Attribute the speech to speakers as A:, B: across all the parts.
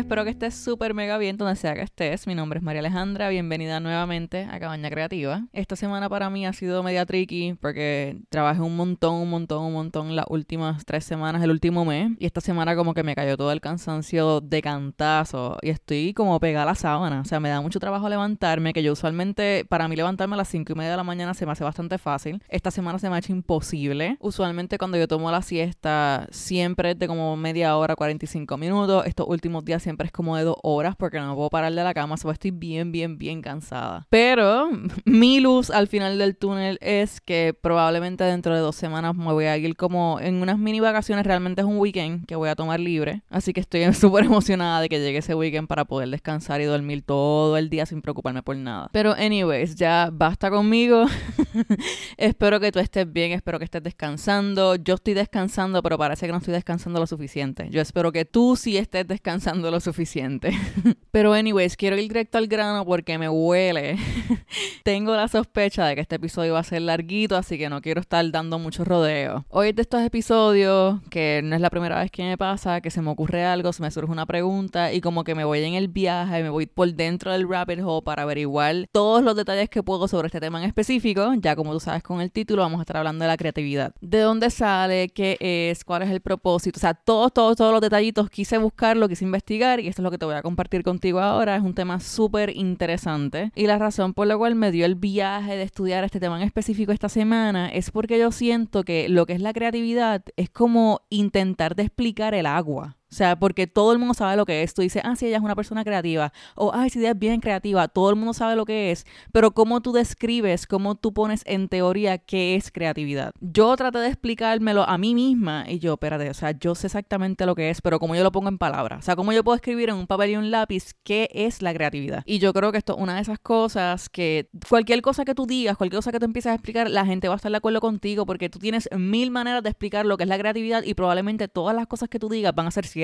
A: espero que estés súper mega bien donde sea que estés. Mi nombre es María Alejandra, bienvenida nuevamente a Cabaña Creativa. Esta semana para mí ha sido media tricky porque trabajé un montón, un montón, un montón las últimas tres semanas, el último mes. Y esta semana como que me cayó todo el cansancio de cantazo y estoy como pegada a la sábana. O sea, me da mucho trabajo levantarme, que yo usualmente, para mí levantarme a las cinco y media de la mañana se me hace bastante fácil. Esta semana se me ha hecho imposible. Usualmente cuando yo tomo la siesta, siempre es de como media hora, 45 minutos. Estos últimos días siempre es como de dos horas porque no puedo parar de la cama, so estoy bien, bien, bien cansada. Pero mi luz al final del túnel es que probablemente dentro de dos semanas me voy a ir como en unas mini vacaciones, realmente es un weekend que voy a tomar libre, así que estoy súper emocionada de que llegue ese weekend para poder descansar y dormir todo el día sin preocuparme por nada. Pero anyways, ya basta conmigo. espero que tú estés bien, espero que estés descansando. Yo estoy descansando, pero parece que no estoy descansando lo suficiente. Yo espero que tú sí estés descansando lo suficiente. pero anyways, quiero ir directo al grano porque me huele. Tengo la sospecha de que este episodio va a ser larguito, así que no quiero estar dando mucho rodeo. Hoy es de estos episodios que no es la primera vez que me pasa, que se me ocurre algo, se me surge una pregunta y como que me voy en el viaje, me voy por dentro del rabbit hole para averiguar todos los detalles que puedo sobre este tema en específico. Ya como tú sabes con el título, vamos a estar hablando de la creatividad. ¿De dónde sale? ¿Qué es? ¿Cuál es el propósito? O sea, todos, todos, todos los detallitos quise buscarlo, quise investigar y esto es lo que te voy a compartir contigo ahora. Es un tema súper interesante y la razón por la cual me dio el viaje de estudiar este tema en específico esta semana es porque yo siento que lo que es la creatividad es como intentar de explicar el agua. O sea, porque todo el mundo sabe lo que es. Tú dices, ah, sí, ella es una persona creativa. O, ay, sí, ella es bien creativa. Todo el mundo sabe lo que es. Pero cómo tú describes, cómo tú pones en teoría qué es creatividad. Yo traté de explicármelo a mí misma y yo, espérate, o sea, yo sé exactamente lo que es, pero cómo yo lo pongo en palabras. O sea, cómo yo puedo escribir en un papel y un lápiz qué es la creatividad. Y yo creo que esto es una de esas cosas que cualquier cosa que tú digas, cualquier cosa que tú empieces a explicar, la gente va a estar de acuerdo contigo porque tú tienes mil maneras de explicar lo que es la creatividad y probablemente todas las cosas que tú digas van a ser ciertas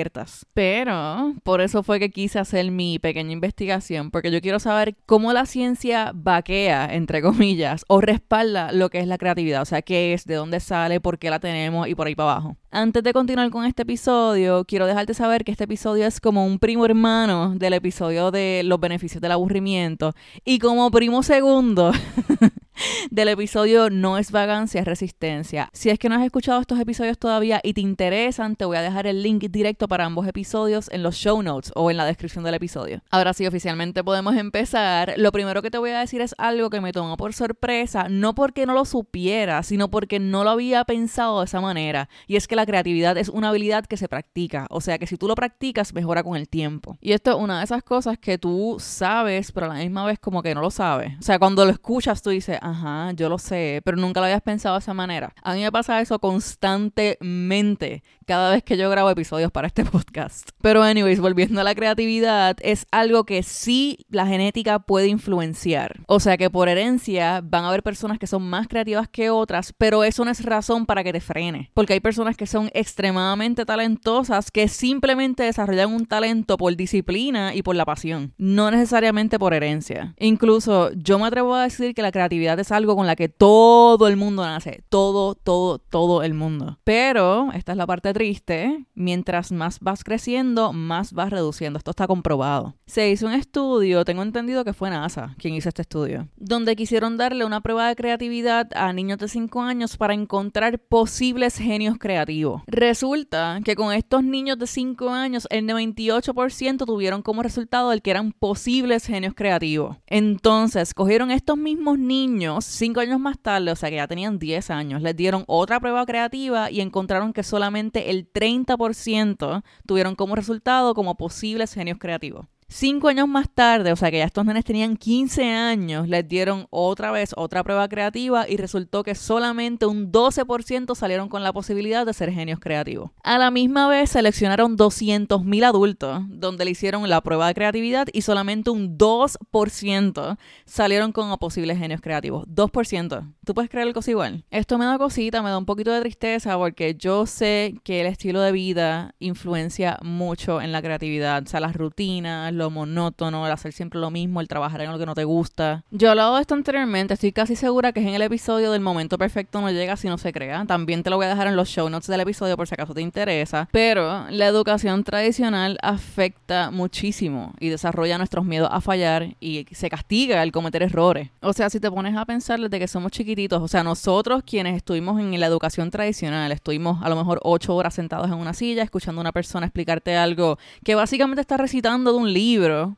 A: pero por eso fue que quise hacer mi pequeña investigación, porque yo quiero saber cómo la ciencia vaquea, entre comillas, o respalda lo que es la creatividad, o sea, qué es, de dónde sale, por qué la tenemos y por ahí para abajo. Antes de continuar con este episodio, quiero dejarte saber que este episodio es como un primo hermano del episodio de los beneficios del aburrimiento y como primo segundo del episodio No es vagancia, es resistencia. Si es que no has escuchado estos episodios todavía y te interesan, te voy a dejar el link directo para ambos episodios en los show notes o en la descripción del episodio. Ahora sí, oficialmente podemos empezar. Lo primero que te voy a decir es algo que me tomó por sorpresa, no porque no lo supiera, sino porque no lo había pensado de esa manera. Y es que la creatividad es una habilidad que se practica. O sea que si tú lo practicas, mejora con el tiempo. Y esto es una de esas cosas que tú sabes, pero a la misma vez como que no lo sabes. O sea, cuando lo escuchas, tú dices, ajá, yo lo sé, pero nunca lo habías pensado de esa manera. A mí me pasa eso constantemente cada vez que yo grabo episodios para este podcast. Pero anyways, volviendo a la creatividad, es algo que sí la genética puede influenciar. O sea que por herencia van a haber personas que son más creativas que otras, pero eso no es razón para que te frene. Porque hay personas que son extremadamente talentosas que simplemente desarrollan un talento por disciplina y por la pasión, no necesariamente por herencia. Incluso yo me atrevo a decir que la creatividad es algo con la que todo el mundo nace, todo, todo, todo el mundo. Pero esta es la parte triste, mientras más vas creciendo, más vas reduciendo. Esto está comprobado. Se hizo un estudio, tengo entendido que fue NASA quien hizo este estudio, donde quisieron darle una prueba de creatividad a niños de 5 años para encontrar posibles genios creativos. Resulta que con estos niños de 5 años, el 98% tuvieron como resultado el que eran posibles genios creativos. Entonces, cogieron estos mismos niños 5 años más tarde, o sea que ya tenían 10 años, les dieron otra prueba creativa y encontraron que solamente el 30% tuvieron como resultado como posibles genios creativos. Cinco años más tarde, o sea que ya estos nenes tenían 15 años, les dieron otra vez otra prueba creativa y resultó que solamente un 12% salieron con la posibilidad de ser genios creativos. A la misma vez seleccionaron 200.000 adultos donde le hicieron la prueba de creatividad y solamente un 2% salieron con posibles genios creativos. 2%. ¿Tú puedes creer algo igual? Esto me da cosita, me da un poquito de tristeza porque yo sé que el estilo de vida influencia mucho en la creatividad, o sea, las rutinas, lo monótono, el hacer siempre lo mismo, el trabajar en lo que no te gusta. Yo he hablado de esto anteriormente, estoy casi segura que es en el episodio del momento perfecto no llega si no se crea. También te lo voy a dejar en los show notes del episodio por si acaso te interesa. Pero la educación tradicional afecta muchísimo y desarrolla nuestros miedos a fallar y se castiga al cometer errores. O sea, si te pones a pensar desde que somos chiquititos, o sea, nosotros quienes estuvimos en la educación tradicional, estuvimos a lo mejor ocho horas sentados en una silla escuchando a una persona explicarte algo que básicamente está recitando de un libro,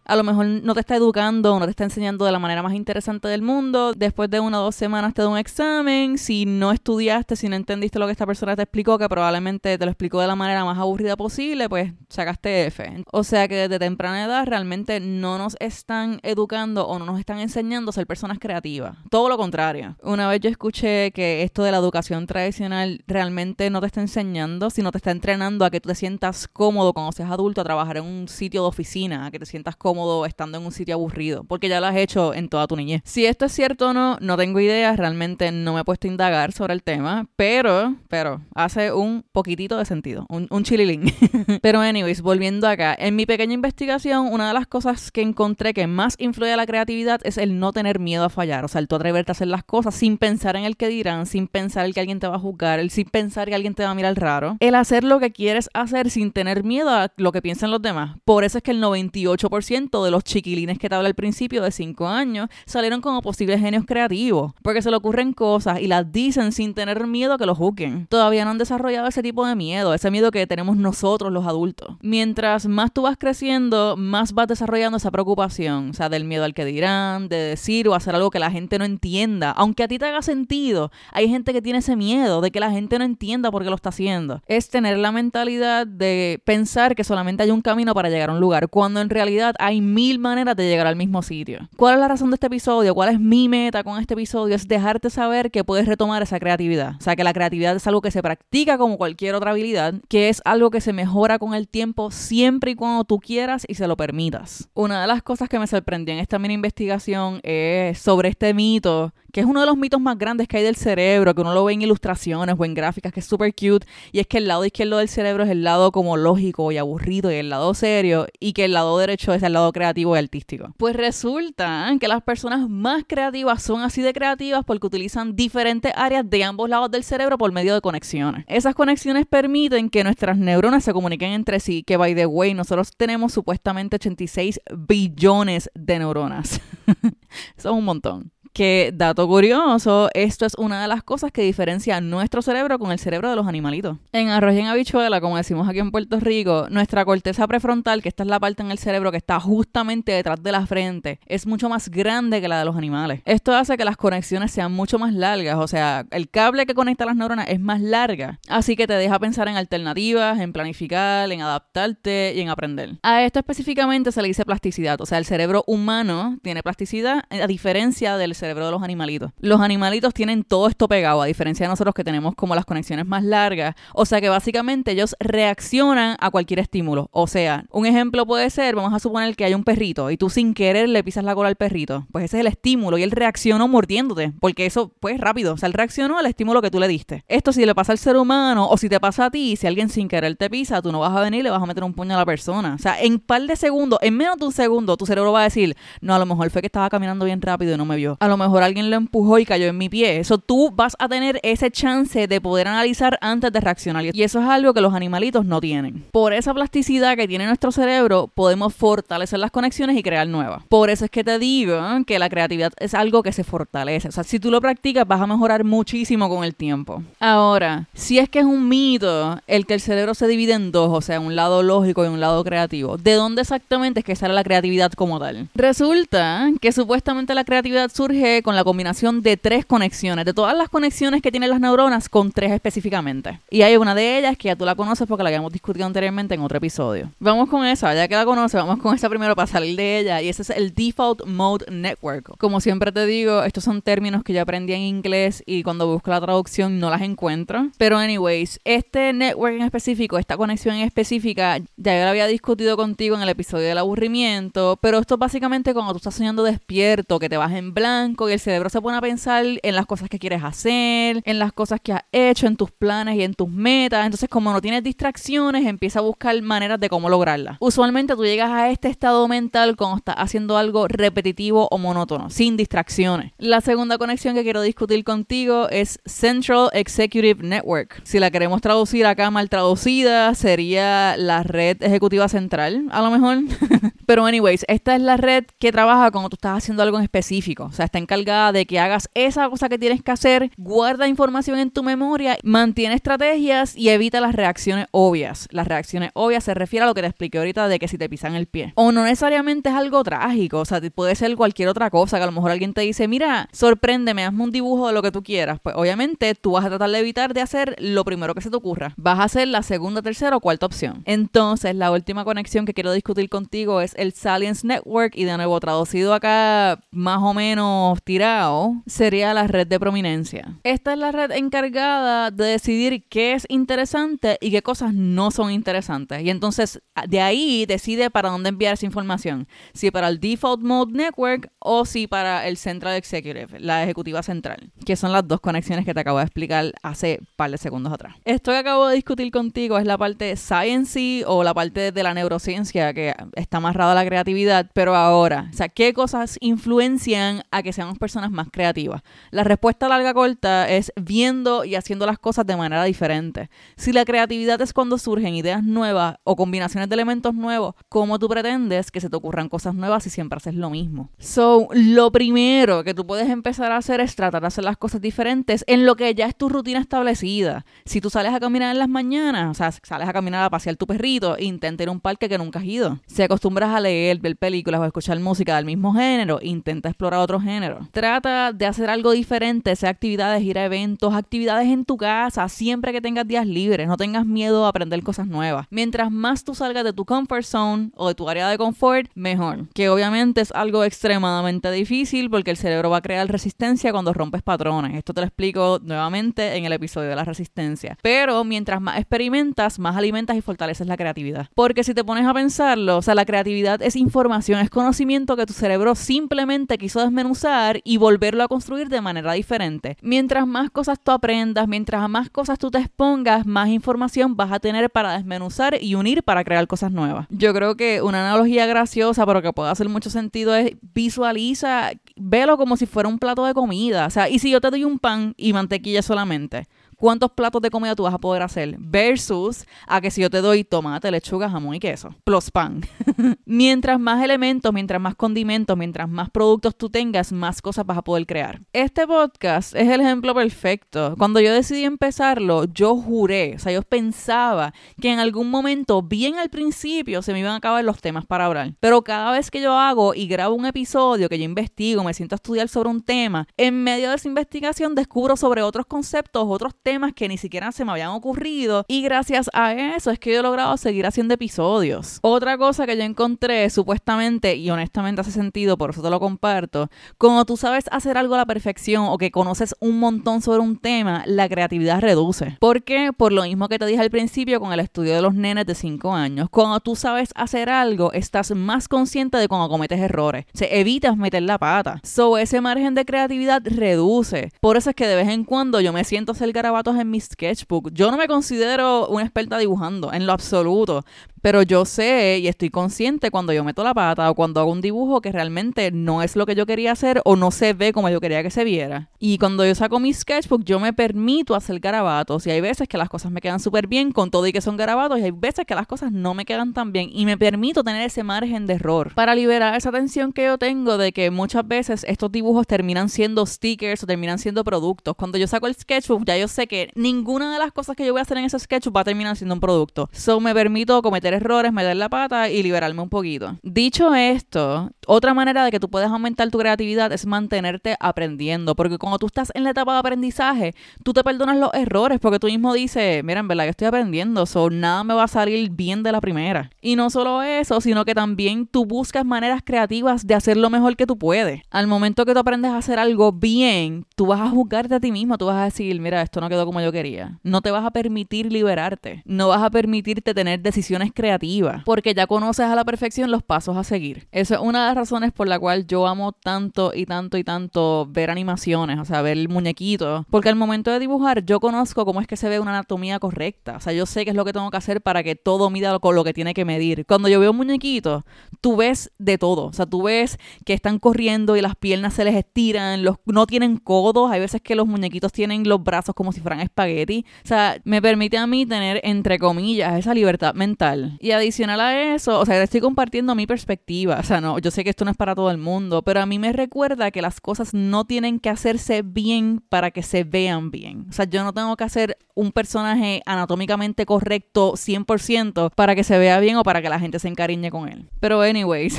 A: a lo mejor no te está educando, no te está enseñando de la manera más interesante del mundo, después de una o dos semanas te da un examen, si no estudiaste, si no entendiste lo que esta persona te explicó, que probablemente te lo explicó de la manera más aburrida posible, pues sacaste F. O sea que desde temprana edad realmente no nos están educando o no nos están enseñando a ser personas creativas. Todo lo contrario. Una vez yo escuché que esto de la educación tradicional realmente no te está enseñando, sino te está entrenando a que tú te sientas cómodo cuando seas adulto a trabajar en un sitio de oficina, a que te sientas cómodo estando en un sitio aburrido, porque ya lo has hecho en toda tu niñez. Si esto es cierto o no, no tengo idea, realmente no me he puesto a indagar sobre el tema, pero, pero, hace un poquitito de sentido, un, un chililín. pero anyways, volviendo acá, en mi pequeña investigación, una de las cosas que encontré que más influye a la creatividad es el no tener miedo a fallar, o sea, el tú atreverte a hacer las cosas sin pensar en el que dirán, sin pensar en que alguien te va a juzgar, el sin pensar que alguien te va a mirar raro, el hacer lo que quieres hacer sin tener miedo a lo que piensen los demás. Por eso es que el 98% de los chiquilines que te habla al principio de 5 años salieron como posibles genios creativos, porque se le ocurren cosas y las dicen sin tener miedo a que los juzguen. Todavía no han desarrollado ese tipo de miedo, ese miedo que tenemos nosotros los adultos. Mientras más tú vas creciendo, más vas desarrollando esa preocupación, o sea, del miedo al que dirán, de decir o hacer algo que la gente no entienda, aunque a ti te haga sentido. Hay gente que tiene ese miedo de que la gente no entienda por qué lo está haciendo. Es tener la mentalidad de pensar que solamente hay un camino para llegar a un lugar, cuando en realidad hay mil maneras de llegar al mismo sitio. ¿Cuál es la razón de este episodio? ¿Cuál es mi meta con este episodio? Es dejarte saber que puedes retomar esa creatividad. O sea, que la creatividad es algo que se practica como cualquier otra habilidad, que es algo que se mejora con el tiempo siempre y cuando tú quieras y se lo permitas. Una de las cosas que me sorprendió en esta mini investigación es sobre este mito que es uno de los mitos más grandes que hay del cerebro, que uno lo ve en ilustraciones o en gráficas, que es súper cute, y es que el lado izquierdo del cerebro es el lado como lógico y aburrido y el lado serio, y que el lado derecho es el lado creativo y artístico. Pues resulta que las personas más creativas son así de creativas porque utilizan diferentes áreas de ambos lados del cerebro por medio de conexiones. Esas conexiones permiten que nuestras neuronas se comuniquen entre sí, que by the way, nosotros tenemos supuestamente 86 billones de neuronas. Es un montón. Que, dato curioso, esto es una de las cosas que diferencia nuestro cerebro con el cerebro de los animalitos. En arroz y en habichuela, como decimos aquí en Puerto Rico, nuestra corteza prefrontal, que esta es la parte en el cerebro que está justamente detrás de la frente, es mucho más grande que la de los animales. Esto hace que las conexiones sean mucho más largas, o sea, el cable que conecta las neuronas es más larga, así que te deja pensar en alternativas, en planificar, en adaptarte y en aprender. A esto específicamente se le dice plasticidad, o sea, el cerebro humano tiene plasticidad a diferencia del cerebro de los animalitos. Los animalitos tienen todo esto pegado, a diferencia de nosotros que tenemos como las conexiones más largas. O sea que básicamente ellos reaccionan a cualquier estímulo. O sea, un ejemplo puede ser, vamos a suponer que hay un perrito y tú sin querer le pisas la cola al perrito. Pues ese es el estímulo y él reaccionó mordiéndote, porque eso pues rápido. O sea, él reaccionó al estímulo que tú le diste. Esto si le pasa al ser humano o si te pasa a ti, si alguien sin querer te pisa, tú no vas a venir y le vas a meter un puño a la persona. O sea, en par de segundos, en menos de un segundo, tu cerebro va a decir, no, a lo mejor fue que estaba caminando bien rápido y no me vio lo mejor alguien lo empujó y cayó en mi pie. Eso tú vas a tener ese chance de poder analizar antes de reaccionar. Y eso es algo que los animalitos no tienen. Por esa plasticidad que tiene nuestro cerebro, podemos fortalecer las conexiones y crear nuevas. Por eso es que te digo que la creatividad es algo que se fortalece. O sea, si tú lo practicas, vas a mejorar muchísimo con el tiempo. Ahora, si es que es un mito el que el cerebro se divide en dos, o sea, un lado lógico y un lado creativo, ¿de dónde exactamente es que sale la creatividad como tal? Resulta que supuestamente la creatividad surge con la combinación de tres conexiones, de todas las conexiones que tienen las neuronas, con tres específicamente. Y hay una de ellas que ya tú la conoces porque la habíamos discutido anteriormente en otro episodio. Vamos con esa, ya que la conoces, vamos con esa primero para salir de ella. Y ese es el Default Mode Network. Como siempre te digo, estos son términos que yo aprendí en inglés y cuando busco la traducción no las encuentro. Pero anyways, este network en específico, esta conexión en específica, ya yo la había discutido contigo en el episodio del aburrimiento, pero esto es básicamente cuando tú estás soñando despierto, que te vas en blanco blanco y el cerebro se pone a pensar en las cosas que quieres hacer, en las cosas que has hecho, en tus planes y en tus metas. Entonces, como no tienes distracciones, empieza a buscar maneras de cómo lograrlas. Usualmente tú llegas a este estado mental cuando estás haciendo algo repetitivo o monótono, sin distracciones. La segunda conexión que quiero discutir contigo es Central Executive Network. Si la queremos traducir acá mal traducida, sería la red ejecutiva central, a lo mejor. Pero anyways, esta es la red que trabaja cuando tú estás haciendo algo en específico. O sea, está encargada de que hagas esa cosa que tienes que hacer, guarda información en tu memoria, mantiene estrategias y evita las reacciones obvias. Las reacciones obvias se refiere a lo que te expliqué ahorita de que si te pisan el pie. O no necesariamente es algo trágico, o sea, puede ser cualquier otra cosa, que a lo mejor alguien te dice, mira, sorpréndeme, hazme un dibujo de lo que tú quieras. Pues obviamente tú vas a tratar de evitar de hacer lo primero que se te ocurra. Vas a hacer la segunda, tercera o cuarta opción. Entonces, la última conexión que quiero discutir contigo es el Salience Network y de nuevo traducido acá más o menos tirado, sería la red de prominencia. Esta es la red encargada de decidir qué es interesante y qué cosas no son interesantes. Y entonces de ahí decide para dónde enviar esa información. Si para el Default Mode Network o si para el Central Executive, la ejecutiva central, que son las dos conexiones que te acabo de explicar hace par de segundos atrás. Esto que acabo de discutir contigo es la parte science o la parte de la neurociencia que está amarrada a la creatividad, pero ahora, o sea, ¿qué cosas influencian a que seamos personas más creativas? La respuesta larga corta es viendo y haciendo las cosas de manera diferente. Si la creatividad es cuando surgen ideas nuevas o combinaciones de elementos nuevos, ¿cómo tú pretendes que se te ocurran cosas nuevas si siempre haces lo mismo? So, lo primero que tú puedes empezar a hacer es tratar de hacer las cosas diferentes en lo que ya es tu rutina establecida. Si tú sales a caminar en las mañanas, o sea, sales a caminar a pasear tu perrito, intenta ir a un parque que nunca has ido. Si acostumbras leer, ver películas o escuchar música del mismo género, intenta explorar otro género. Trata de hacer algo diferente, sea actividades, ir a eventos, actividades en tu casa, siempre que tengas días libres, no tengas miedo a aprender cosas nuevas. Mientras más tú salgas de tu comfort zone o de tu área de confort, mejor. Que obviamente es algo extremadamente difícil porque el cerebro va a crear resistencia cuando rompes patrones. Esto te lo explico nuevamente en el episodio de la resistencia. Pero mientras más experimentas, más alimentas y fortaleces la creatividad. Porque si te pones a pensarlo, o sea, la creatividad es información, es conocimiento que tu cerebro simplemente quiso desmenuzar y volverlo a construir de manera diferente. Mientras más cosas tú aprendas, mientras más cosas tú te expongas, más información vas a tener para desmenuzar y unir para crear cosas nuevas. Yo creo que una analogía graciosa, pero que puede hacer mucho sentido, es visualiza, velo como si fuera un plato de comida. O sea, y si yo te doy un pan y mantequilla solamente, cuántos platos de comida tú vas a poder hacer versus a que si yo te doy tomate, lechuga, jamón y queso, plus pan. mientras más elementos, mientras más condimentos, mientras más productos tú tengas, más cosas vas a poder crear. Este podcast es el ejemplo perfecto. Cuando yo decidí empezarlo, yo juré, o sea, yo pensaba que en algún momento, bien al principio, se me iban a acabar los temas para hablar. Pero cada vez que yo hago y grabo un episodio, que yo investigo, me siento a estudiar sobre un tema, en medio de esa investigación descubro sobre otros conceptos, otros temas temas que ni siquiera se me habían ocurrido y gracias a eso es que yo he logrado seguir haciendo episodios. Otra cosa que yo encontré supuestamente y honestamente hace sentido, por eso te lo comparto, como tú sabes hacer algo a la perfección o que conoces un montón sobre un tema, la creatividad reduce. ¿Por qué? Por lo mismo que te dije al principio con el estudio de los nenes de 5 años. Cuando tú sabes hacer algo, estás más consciente de cuando cometes errores. Se evitas meter la pata. So, ese margen de creatividad reduce. Por eso es que de vez en cuando yo me siento a hacer en mi sketchbook. Yo no me considero una experta dibujando, en lo absoluto. Pero yo sé y estoy consciente cuando yo meto la pata o cuando hago un dibujo que realmente no es lo que yo quería hacer o no se ve como yo quería que se viera. Y cuando yo saco mi sketchbook, yo me permito hacer garabatos. Y hay veces que las cosas me quedan súper bien con todo y que son garabatos. Y hay veces que las cosas no me quedan tan bien. Y me permito tener ese margen de error para liberar esa tensión que yo tengo de que muchas veces estos dibujos terminan siendo stickers o terminan siendo productos. Cuando yo saco el sketchbook, ya yo sé que ninguna de las cosas que yo voy a hacer en ese sketchbook va a terminar siendo un producto. So me permito cometer errores, meter la pata y liberarme un poquito. Dicho esto, otra manera de que tú puedes aumentar tu creatividad es mantenerte aprendiendo, porque cuando tú estás en la etapa de aprendizaje, tú te perdonas los errores, porque tú mismo dices, mira, en verdad yo estoy aprendiendo, so nada me va a salir bien de la primera. Y no solo eso, sino que también tú buscas maneras creativas de hacer lo mejor que tú puedes. Al momento que tú aprendes a hacer algo bien, tú vas a juzgarte a ti mismo, tú vas a decir, mira, esto no quedó como yo quería. No te vas a permitir liberarte. No vas a permitirte tener decisiones creativas porque ya conoces a la perfección los pasos a seguir. Esa es una de las razones por la cual yo amo tanto y tanto y tanto ver animaciones, o sea, ver muñequitos. Porque al momento de dibujar yo conozco cómo es que se ve una anatomía correcta. O sea, yo sé qué es lo que tengo que hacer para que todo mida con lo que tiene que medir. Cuando yo veo un muñequito, tú ves de todo. O sea, tú ves que están corriendo y las piernas se les estiran, los, no tienen codos. Hay veces que los muñequitos tienen los brazos como si fueran espagueti. O sea, me permite a mí tener, entre comillas, esa libertad mental. Y adicional a eso, o sea, estoy compartiendo mi perspectiva. O sea, no, yo sé que esto no es para todo el mundo, pero a mí me recuerda que las cosas no tienen que hacerse bien para que se vean bien. O sea, yo no tengo que hacer un personaje anatómicamente correcto 100% para que se vea bien o para que la gente se encariñe con él. Pero anyways,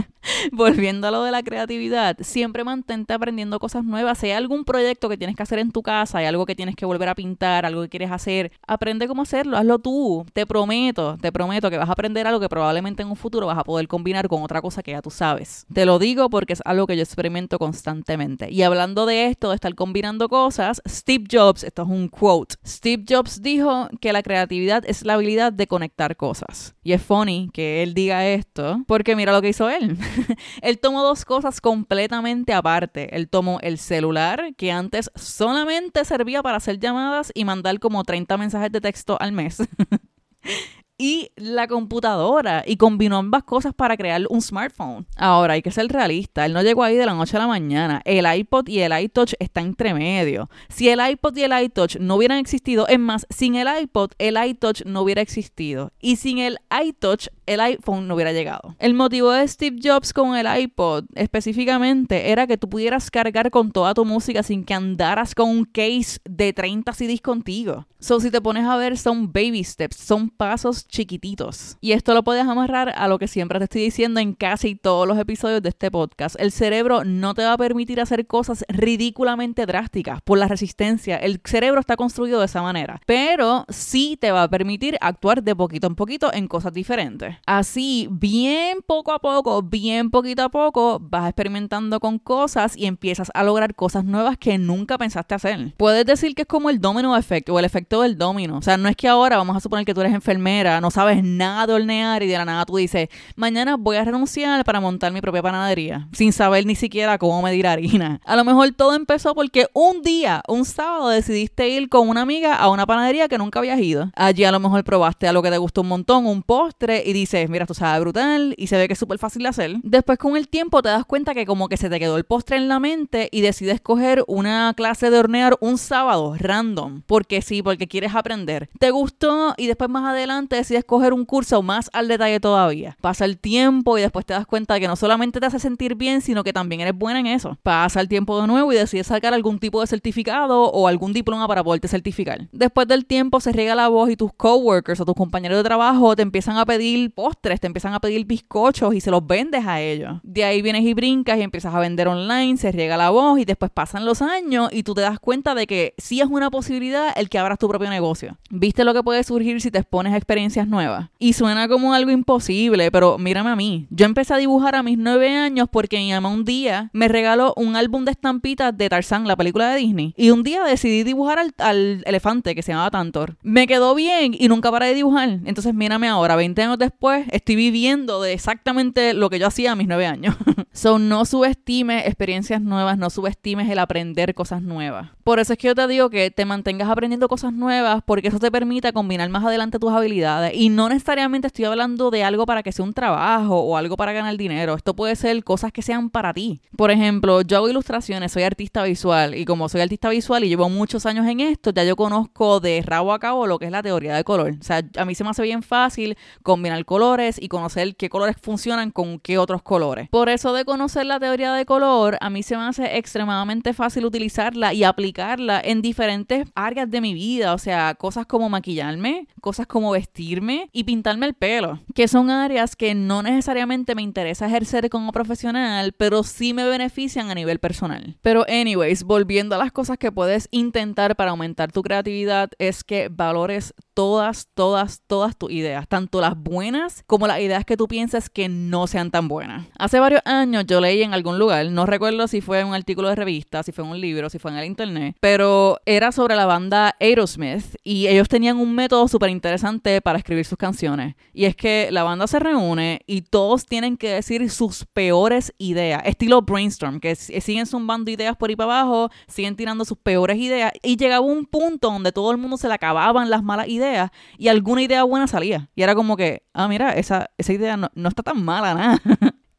A: volviendo a lo de la creatividad, siempre mantente aprendiendo cosas nuevas. Si hay algún proyecto que tienes que hacer en tu casa, hay algo que tienes que volver a pintar, algo que quieres hacer, aprende cómo hacerlo, hazlo tú. Te prometo, te prometo que vas a aprender algo que probablemente en un futuro vas a poder combinar con otra cosa que ya tú sabes. Te lo digo porque es algo que yo experimento constantemente. Y hablando de esto, de estar combinando cosas, Steve Jobs, esto es un quote, Steve Jobs dijo que la creatividad es la habilidad de conectar cosas. Y es funny que él diga esto, porque mira lo que hizo él. él tomó dos cosas completamente aparte. Él tomó el celular, que antes solamente servía para hacer llamadas y mandar como 30 mensajes de texto al mes. y la computadora y combinó ambas cosas para crear un smartphone. Ahora, hay que ser realista, él no llegó ahí de la noche a la mañana. El iPod y el iTouch están entre medio. Si el iPod y el iTouch no hubieran existido, es más, sin el iPod, el iTouch no hubiera existido. Y sin el iTouch, el iPhone no hubiera llegado. El motivo de Steve Jobs con el iPod específicamente era que tú pudieras cargar con toda tu música sin que andaras con un case de 30 CDs contigo. So, si te pones a ver, son baby steps, son pasos chiquititos. Y esto lo puedes amarrar a lo que siempre te estoy diciendo en casi todos los episodios de este podcast. El cerebro no te va a permitir hacer cosas ridículamente drásticas por la resistencia. El cerebro está construido de esa manera. Pero sí te va a permitir actuar de poquito en poquito en cosas diferentes. Así, bien poco a poco, bien poquito a poco, vas experimentando con cosas y empiezas a lograr cosas nuevas que nunca pensaste hacer. Puedes decir que es como el domino efecto o el efecto del domino. O sea, no es que ahora vamos a suponer que tú eres enfermera, no sabes nada de hornear y de la nada tú dices, mañana voy a renunciar para montar mi propia panadería, sin saber ni siquiera cómo medir harina. A lo mejor todo empezó porque un día, un sábado, decidiste ir con una amiga a una panadería que nunca habías ido. Allí a lo mejor probaste algo que te gustó un montón, un postre, y dices, mira, esto sabe brutal y se ve que es súper fácil de hacer. Después con el tiempo te das cuenta que como que se te quedó el postre en la mente y decides coger una clase de hornear un sábado random, porque sí, porque quieres aprender. Te gustó y después más adelante decides coger un curso más al detalle todavía. Pasa el tiempo y después te das cuenta de que no solamente te hace sentir bien, sino que también eres buena en eso. Pasa el tiempo de nuevo y decides sacar algún tipo de certificado o algún diploma para poderte certificar. Después del tiempo se riega la voz y tus coworkers o tus compañeros de trabajo te empiezan a pedir postres, te empiezan a pedir bizcochos y se los vendes a ellos. De ahí vienes y brincas y empiezas a vender online, se riega la voz y después pasan los años y tú te das cuenta de que sí es una posibilidad el que abras tu propio negocio. ¿Viste lo que puede surgir si te expones a experiencias nuevas? Y suena como algo imposible, pero mírame a mí. Yo empecé a dibujar a mis nueve años porque mi mamá un día me regaló un álbum de estampitas de Tarzán, la película de Disney. Y un día decidí dibujar al, al elefante que se llamaba Tantor. Me quedó bien y nunca paré de dibujar. Entonces mírame ahora, 20 años después, estoy viviendo de exactamente lo que yo hacía a mis nueve años. so, no subestimes experiencias nuevas, no subestimes el aprender cosas nuevas. Por eso es que yo te digo que te mantengas aprendiendo cosas nuevas porque eso te permite combinar más adelante tus habilidades y no necesariamente estoy hablando de algo para que sea un trabajo o algo para ganar dinero. Esto puede ser cosas que sean para ti. Por ejemplo, yo hago ilustraciones, soy artista visual y como soy artista visual y llevo muchos años en esto, ya yo conozco de rabo a cabo lo que es la teoría de color. O sea, a mí se me hace bien fácil combinar colores y conocer qué colores funcionan con qué otros colores. Por eso de conocer la teoría de color, a mí se me hace extremadamente fácil utilizarla y aplicarla en diferentes áreas de mi vida, o sea, cosas como maquillarme, cosas como vestirme y pintarme el pelo, que son áreas que no necesariamente me interesa ejercer como profesional, pero sí me benefician a nivel personal. Pero anyways, volviendo a las cosas que puedes intentar para aumentar tu creatividad, es que valores todas, todas, todas tus ideas, tanto las buenas como las ideas que tú piensas que no sean tan buenas. Hace varios años yo leí en algún lugar, no recuerdo si fue un artículo de revista, si fue un libro, si fue en el internet, pero era sobre la banda Aerosmith y ellos tenían un método súper interesante para escribir sus canciones. Y es que la banda se reúne y todos tienen que decir sus peores ideas, estilo brainstorm, que siguen zumbando ideas por ahí para abajo, siguen tirando sus peores ideas y llegaba un punto donde todo el mundo se le acababan las malas ideas y alguna idea buena salía. Y era como que, ah, mira, esa, esa idea no, no está tan mala, nada.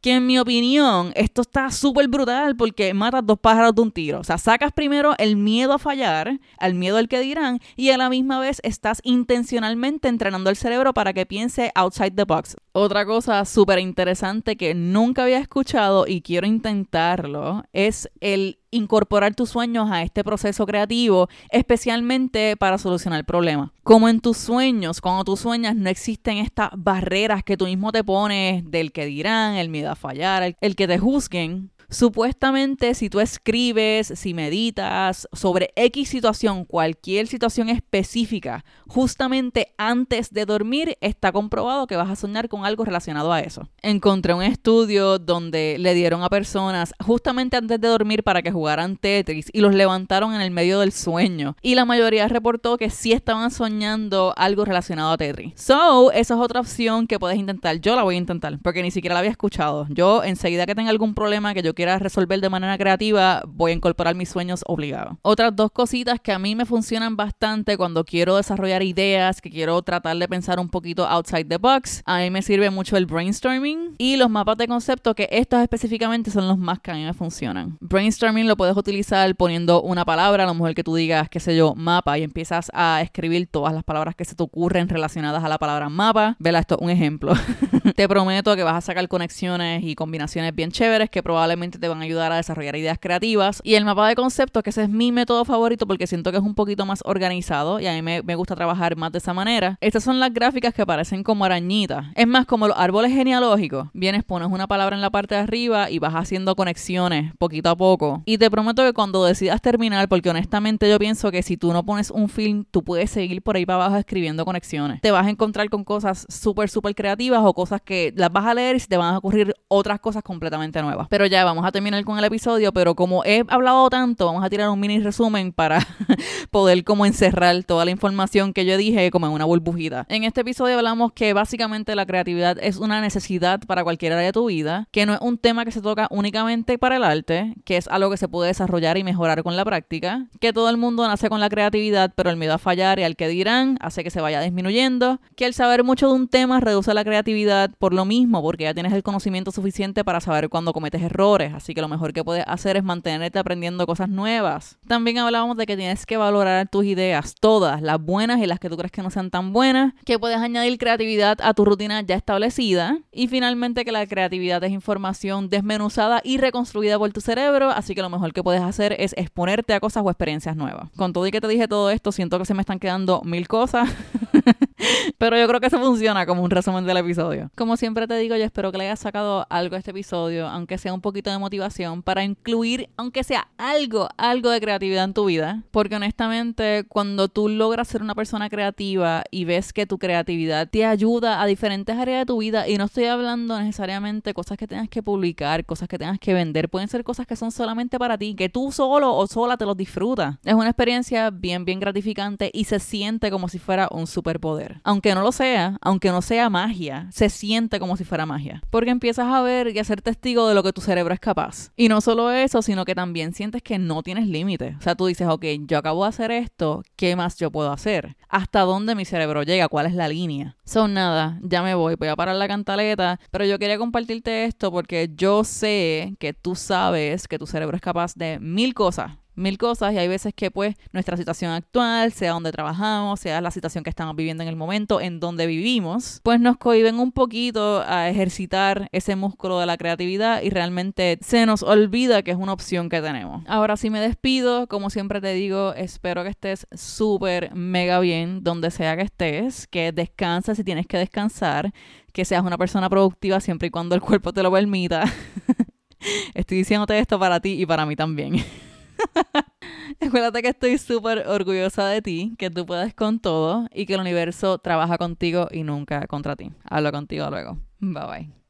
A: que en mi opinión esto está súper brutal porque matas dos pájaros de un tiro. O sea, sacas primero el miedo a fallar, al miedo al que dirán, y a la misma vez estás intencionalmente entrenando el cerebro para que piense outside the box. Otra cosa súper interesante que nunca había escuchado y quiero intentarlo es el incorporar tus sueños a este proceso creativo, especialmente para solucionar problemas. Como en tus sueños, cuando tú sueñas no existen estas barreras que tú mismo te pones del que dirán, el miedo a fallar, el, que te juzguen. Supuestamente, si tú escribes, si meditas sobre X situación, cualquier situación específica, justamente antes de dormir, está comprobado que vas a soñar con algo relacionado a eso. Encontré un estudio donde le dieron a personas justamente antes de dormir para que jugaran Tetris y los levantaron en el medio del sueño. Y la mayoría reportó que sí estaban soñando algo relacionado a Tetris. So, esa es otra opción que puedes intentar. Yo la voy a intentar porque ni siquiera la había escuchado. Yo, enseguida que tenga algún problema que yo quiera resolver de manera creativa, voy a incorporar mis sueños obligados. Otras dos cositas que a mí me funcionan bastante cuando quiero desarrollar ideas, que quiero tratar de pensar un poquito outside the box. A mí me sirve mucho el brainstorming y los mapas de concepto, que estos específicamente son los más que a mí me funcionan. Brainstorming lo puedes utilizar poniendo una palabra, a lo mejor que tú digas, qué sé yo, mapa, y empiezas a escribir todas las palabras que se te ocurren relacionadas a la palabra mapa. Vela esto, un ejemplo. te prometo que vas a sacar conexiones y combinaciones bien chéveres que probablemente te van a ayudar a desarrollar ideas creativas. Y el mapa de conceptos, que ese es mi método favorito porque siento que es un poquito más organizado y a mí me, gusta trabajar más de esa manera. Estas son las gráficas que parecen como arañitas. Es más, como los árboles genealógicos. Vienes, pones una palabra en la parte de arriba y vas haciendo conexiones poquito a poco. Y te prometo que cuando decidas terminar, porque honestamente yo pienso que si tú no pones un film, tú puedes seguir por ahí para abajo escribiendo conexiones. Te vas a encontrar con cosas súper, súper creativas o cosas que las vas a leer y te van a ocurrir otras cosas completamente nuevas. Pero ya vamos a terminar con el episodio, pero como he hablado tanto, vamos a tirar un mini resumen para poder como encerrar toda la información que yo dije como en una burbujita. En este episodio hablamos que básicamente la creatividad es una necesidad para cualquier área de tu vida, que no es un tema que se toca únicamente para el arte, que es algo que se puede desarrollar y mejorar con la práctica, que todo el mundo nace con la creatividad, pero el miedo a fallar y al que dirán hace que se vaya disminuyendo, que el saber mucho de un tema reduce la creatividad por lo mismo, porque ya tienes el conocimiento suficiente para saber cuando cometes errores, así que lo mejor que puedes hacer es mantenerte aprendiendo cosas nuevas. También hablábamos de que tienes que valorar tus ideas, todas, las buenas y las que tú crees que no sean tan buenas, que puedes añadir creatividad a tu rutina ya establecida y finalmente que la creatividad es información desmenuzada y reconstruida por tu cerebro, así que lo mejor que puedes hacer es exponerte a cosas o experiencias nuevas. Con todo y que te dije todo esto, siento que se me están quedando mil cosas. Pero yo creo que eso funciona como un resumen del episodio. Como siempre te digo, yo espero que le hayas sacado algo a este episodio, aunque sea un poquito de motivación, para incluir, aunque sea algo, algo de creatividad en tu vida. Porque honestamente, cuando tú logras ser una persona creativa y ves que tu creatividad te ayuda a diferentes áreas de tu vida, y no estoy hablando necesariamente cosas que tengas que publicar, cosas que tengas que vender, pueden ser cosas que son solamente para ti, que tú solo o sola te los disfrutas. Es una experiencia bien, bien gratificante y se siente como si fuera un superpoder. Aunque no lo sea, aunque no sea magia, se siente como si fuera magia. Porque empiezas a ver y a ser testigo de lo que tu cerebro es capaz. Y no solo eso, sino que también sientes que no tienes límite. O sea, tú dices, ok, yo acabo de hacer esto, ¿qué más yo puedo hacer? ¿Hasta dónde mi cerebro llega? ¿Cuál es la línea? Son nada, ya me voy, voy a parar la cantaleta, pero yo quería compartirte esto porque yo sé que tú sabes que tu cerebro es capaz de mil cosas mil cosas y hay veces que pues nuestra situación actual, sea donde trabajamos, sea la situación que estamos viviendo en el momento, en donde vivimos, pues nos cohiben un poquito a ejercitar ese músculo de la creatividad y realmente se nos olvida que es una opción que tenemos. Ahora sí me despido, como siempre te digo, espero que estés súper mega bien donde sea que estés, que descanses si tienes que descansar, que seas una persona productiva siempre y cuando el cuerpo te lo permita. Estoy diciéndote esto para ti y para mí también. Acuérdate que estoy súper orgullosa de ti, que tú puedes con todo y que el universo trabaja contigo y nunca contra ti. Hablo contigo luego. Bye bye.